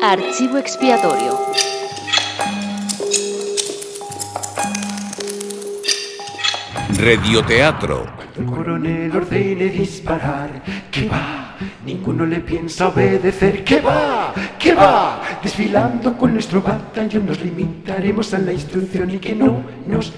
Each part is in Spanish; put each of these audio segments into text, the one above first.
Archivo expiatorio. Radioteatro. El coronel ordene disparar. ¿Qué va? Ninguno le piensa obedecer. ¿Qué va? ¿Qué va? Desfilando con nuestro batallón nos limitaremos a la instrucción y que no nos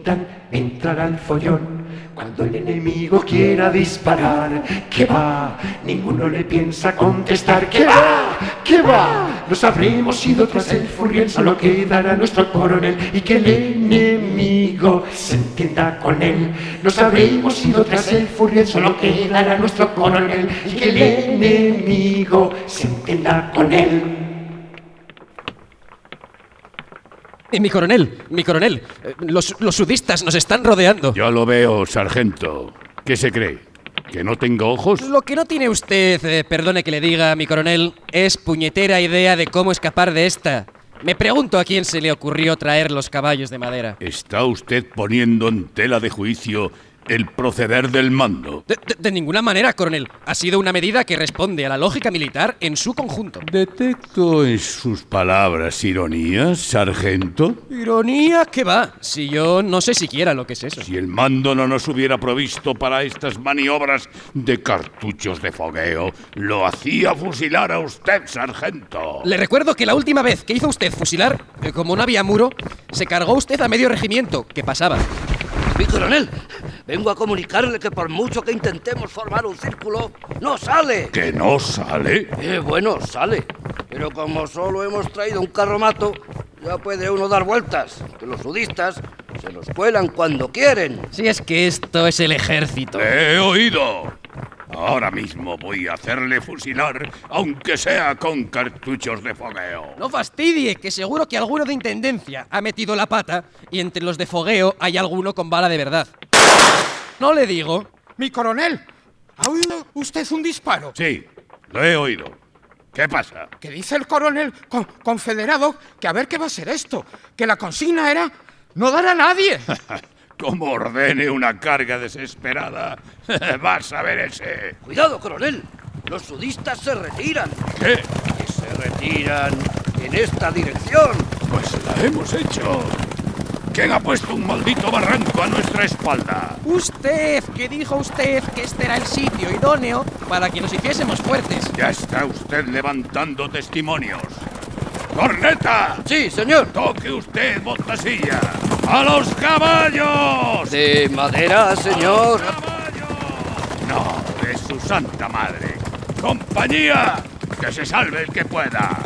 pidan entrar al follón. Cuando el enemigo quiera disparar, ¿qué va? Ninguno le piensa contestar. ¿Qué va? ¿Qué va? Nos habremos ido tras el furriel, solo quedará nuestro coronel y que el enemigo se entienda con él. Nos habremos ido tras el furriel, solo quedará nuestro coronel y que el enemigo se entienda con él. Mi coronel, mi coronel, los, los sudistas nos están rodeando. Ya lo veo, sargento. ¿Qué se cree? ¿Que no tengo ojos? Lo que no tiene usted, eh, perdone que le diga, mi coronel, es puñetera idea de cómo escapar de esta. Me pregunto a quién se le ocurrió traer los caballos de madera. ¿Está usted poniendo en tela de juicio el proceder del mando? De, de- de ninguna manera, coronel. Ha sido una medida que responde a la lógica militar en su conjunto. ¿Detecto en sus palabras ironía, sargento? Ironía que va, si yo no sé siquiera lo que es eso. Si el mando no nos hubiera provisto para estas maniobras de cartuchos de fogueo, lo hacía fusilar a usted, sargento. Le recuerdo que la última vez que hizo usted fusilar, eh, como no había muro, se cargó usted a medio regimiento. ¿Qué pasaba? Mi coronel, vengo a comunicarle que por mucho que intentemos formar un círculo, no sale. ¿Que no sale? Eh, bueno, sale. Pero como solo hemos traído un carromato, ya puede uno dar vueltas. Que los sudistas se los cuelan cuando quieren. Si es que esto es el ejército. He oído. Ahora mismo voy a hacerle fusilar, aunque sea con cartuchos de fogueo. No fastidie, que seguro que alguno de intendencia ha metido la pata y entre los de fogueo hay alguno con bala de verdad. No le digo. Mi coronel, ¿ha oído usted un disparo? Sí, lo he oído. ¿Qué pasa? Que dice el coronel con- confederado que a ver qué va a ser esto, que la consigna era no dar a nadie. Como ordene una carga desesperada, vas a ver ese. Cuidado, coronel. Los sudistas se retiran. ¿Qué? Y se retiran en esta dirección. Pues la hemos hecho. ¿Quién ha puesto un maldito barranco a nuestra espalda? Usted, que dijo usted que este era el sitio idóneo para que nos hiciésemos fuertes. Ya está usted levantando testimonios. ¡Corneta! Sí, señor. ¡Toque usted, botasilla! ¡A los caballos! De madera, señor. ¡Caballos! No, de su santa madre. ¡Compañía! ¡Que se salve el que pueda!